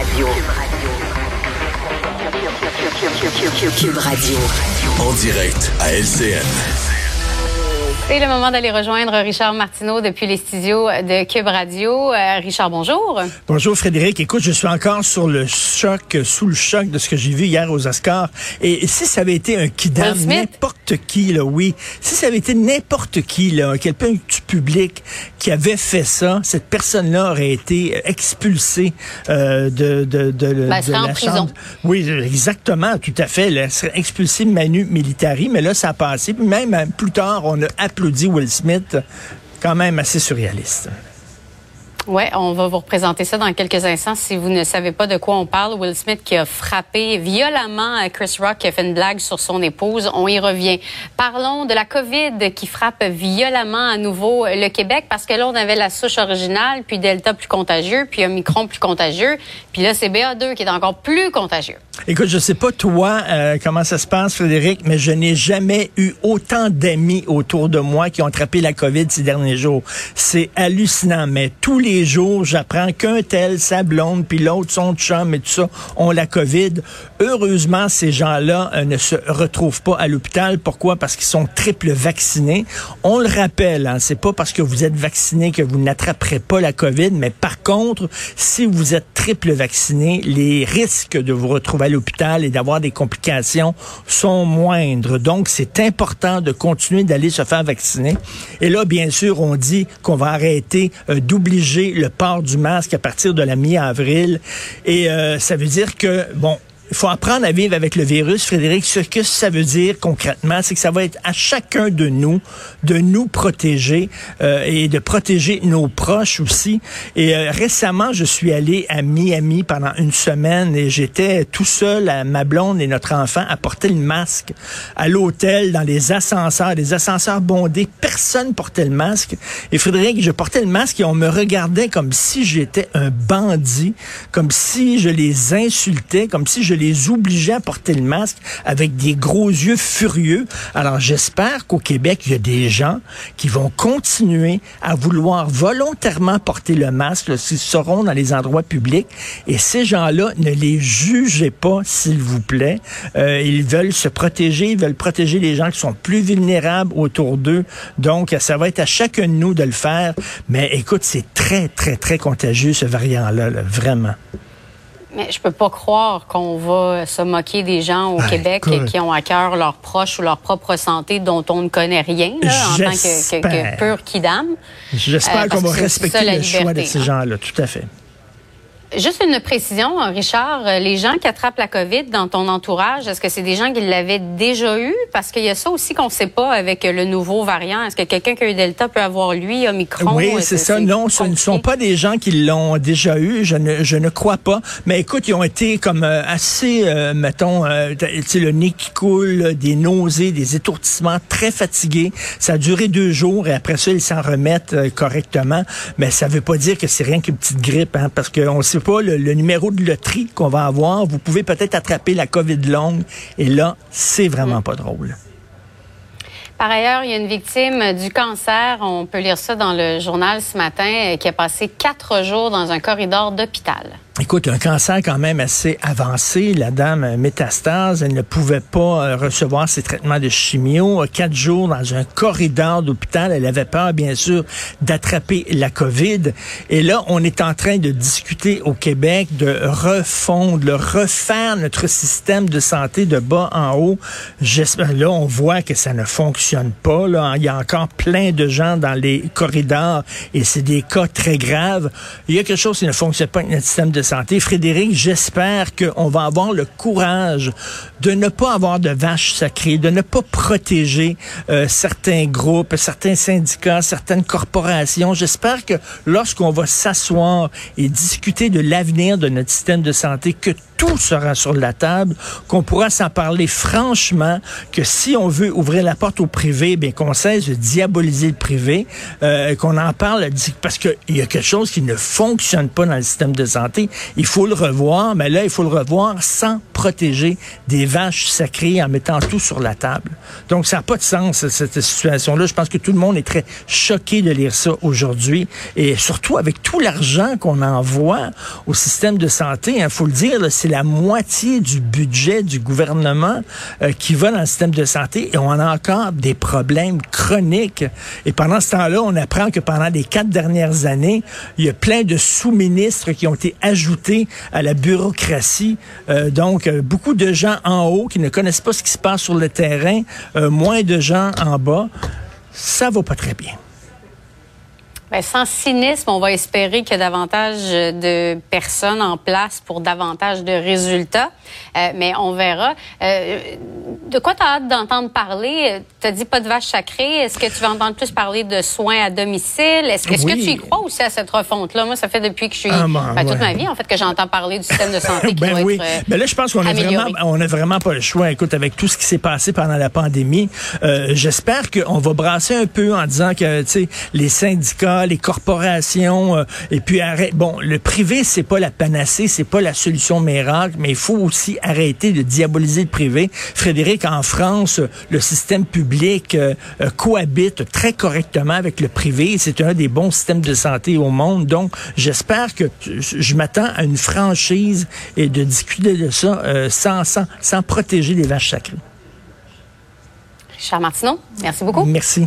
Radio. Cube Radio. En direct à LCN. C'est le moment d'aller rejoindre Richard Martineau depuis les studios de Cube Radio. Euh, Richard, bonjour. Bonjour Frédéric. Écoute, je suis encore sur le choc, sous le choc de ce que j'ai vu hier aux Oscars. Et si ça avait été un kidam, n'importe qui, là, oui, si ça avait été n'importe qui, là, quelqu'un du public qui avait fait ça, cette personne-là aurait été expulsée euh, de, de, de, ben, de la prison. chambre. Oui, exactement, tout à fait. Elle serait expulsée manu militari, mais là, ça a passé. Puis même plus tard, on a appelé applaudit Will Smith, quand même assez surréaliste. Oui, on va vous représenter ça dans quelques instants. Si vous ne savez pas de quoi on parle, Will Smith qui a frappé violemment Chris Rock, qui a fait une blague sur son épouse, on y revient. Parlons de la COVID qui frappe violemment à nouveau le Québec, parce que là, on avait la souche originale, puis Delta plus contagieux, puis Omicron plus contagieux, puis là, c'est BA2 qui est encore plus contagieux. Écoute, je sais pas toi euh, comment ça se passe, Frédéric, mais je n'ai jamais eu autant d'amis autour de moi qui ont attrapé la COVID ces derniers jours. C'est hallucinant, mais tous les les jours, j'apprends qu'un tel, sa blonde, puis l'autre, son chum et tout ça, ont la COVID. Heureusement, ces gens-là euh, ne se retrouvent pas à l'hôpital. Pourquoi? Parce qu'ils sont triple vaccinés. On le rappelle, hein, c'est pas parce que vous êtes vacciné que vous n'attraperez pas la COVID, mais par contre, si vous êtes triple vacciné, les risques de vous retrouver à l'hôpital et d'avoir des complications sont moindres. Donc, c'est important de continuer d'aller se faire vacciner. Et là, bien sûr, on dit qu'on va arrêter euh, d'obliger le port du masque à partir de la mi-avril. Et euh, ça veut dire que, bon, il faut apprendre à vivre avec le virus, Frédéric. Ce que ça veut dire concrètement, c'est que ça va être à chacun de nous de nous protéger euh, et de protéger nos proches aussi. Et euh, récemment, je suis allé à Miami pendant une semaine et j'étais tout seul, à ma blonde et notre enfant, à porter le masque à l'hôtel, dans les ascenseurs, des ascenseurs bondés. Personne portait le masque. Et Frédéric, je portais le masque et on me regardait comme si j'étais un bandit, comme si je les insultais, comme si je les obligeait à porter le masque avec des gros yeux furieux. Alors j'espère qu'au Québec, il y a des gens qui vont continuer à vouloir volontairement porter le masque s'ils seront dans les endroits publics. Et ces gens-là, ne les jugez pas, s'il vous plaît. Euh, ils veulent se protéger, ils veulent protéger les gens qui sont plus vulnérables autour d'eux. Donc, ça va être à chacun de nous de le faire. Mais écoute, c'est très, très, très contagieux, ce variant-là, là, vraiment. Mais je peux pas croire qu'on va se moquer des gens au Québec qui ont à cœur leurs proches ou leur propre santé dont on ne connaît rien en tant que, que, pur kidam. J'espère euh, qu'on va respecter le choix de ces gens-là, tout à fait. Juste une précision, Richard, les gens qui attrapent la COVID dans ton entourage, est-ce que c'est des gens qui l'avaient déjà eu? Parce qu'il y a ça aussi qu'on ne sait pas avec le nouveau variant. Est-ce que quelqu'un qui a eu Delta peut avoir, lui, Omicron? Oui, c'est ça. Non, ce ne sont pas des gens qui l'ont déjà eu. Je ne, je ne crois pas. Mais écoute, ils ont été comme euh, assez, euh, mettons, euh, le nez qui coule, des nausées, des étourdissements, très fatigués. Ça a duré deux jours et après ça, ils s'en remettent euh, correctement. Mais ça veut pas dire que c'est rien qu'une petite grippe, hein, parce qu'on sait pas le, numéro de loterie qu'on va avoir, vous pouvez peut-être attraper la COVID longue. Et là, c'est vraiment pas drôle. Par ailleurs, il y a une victime du cancer, on peut lire ça dans le journal ce matin, qui a passé quatre jours dans un corridor d'hôpital. Écoute, un cancer quand même assez avancé. La dame métastase, elle ne pouvait pas euh, recevoir ses traitements de chimio. Quatre jours dans un corridor d'hôpital. Elle avait peur, bien sûr, d'attraper la COVID. Et là, on est en train de discuter au Québec de refondre, de refaire notre système de santé de bas en haut. Là, on voit que ça ne fonctionne pas. Là. Il y a encore plein de gens dans les corridors et c'est des cas très graves. Il y a quelque chose qui ne fonctionne pas avec notre système de santé. Frédéric, j'espère qu'on va avoir le courage de ne pas avoir de vaches sacrées, de ne pas protéger euh, certains groupes, certains syndicats, certaines corporations. J'espère que lorsqu'on va s'asseoir et discuter de l'avenir de notre système de santé, que tout sera sur la table, qu'on pourra s'en parler franchement, que si on veut ouvrir la porte au privé, bien qu'on cesse de diaboliser le privé, euh, qu'on en parle, parce qu'il y a quelque chose qui ne fonctionne pas dans le système de santé. Il faut le revoir, mais là, il faut le revoir sans protéger des vaches sacrées en mettant tout sur la table. Donc, ça n'a pas de sens, cette situation-là. Je pense que tout le monde est très choqué de lire ça aujourd'hui. Et surtout avec tout l'argent qu'on envoie au système de santé, il hein, faut le dire, c'est la moitié du budget du gouvernement euh, qui va dans le système de santé et on a encore des problèmes chroniques. Et pendant ce temps-là, on apprend que pendant les quatre dernières années, il y a plein de sous-ministres qui ont été ajoutés à la bureaucratie. Euh, donc, euh, beaucoup de gens en haut qui ne connaissent pas ce qui se passe sur le terrain, moins de gens en bas. Ça va pas très bien. Bien, sans cynisme, on va espérer qu'il y a davantage de personnes en place pour davantage de résultats, euh, mais on verra. Euh, de quoi tu as hâte d'entendre parler? Tu as dit pas de vache sacrée. Est-ce que tu vas entendre plus parler de soins à domicile? Est-ce que, que tu y crois aussi à cette refonte-là? Moi, ça fait depuis que je suis... Ah, ben, toute ma vie, en fait, que j'entends parler du système de santé qui ben oui. être euh, ben là, je pense qu'on a vraiment, on a vraiment pas le choix. Écoute, avec tout ce qui s'est passé pendant la pandémie, j'espère qu'on va brasser un peu en disant que, tu sais, les syndicats, les corporations, euh, et puis arrête. Bon, le privé, c'est pas la panacée, c'est pas la solution miracle, mais il faut aussi arrêter de diaboliser le privé. Frédéric, en France, le système public euh, euh, cohabite très correctement avec le privé. C'est un des bons systèmes de santé au monde. Donc, j'espère que je m'attends à une franchise et de discuter de ça sans, sans, sans protéger les vaches sacrées. Richard Martineau, merci beaucoup. Merci.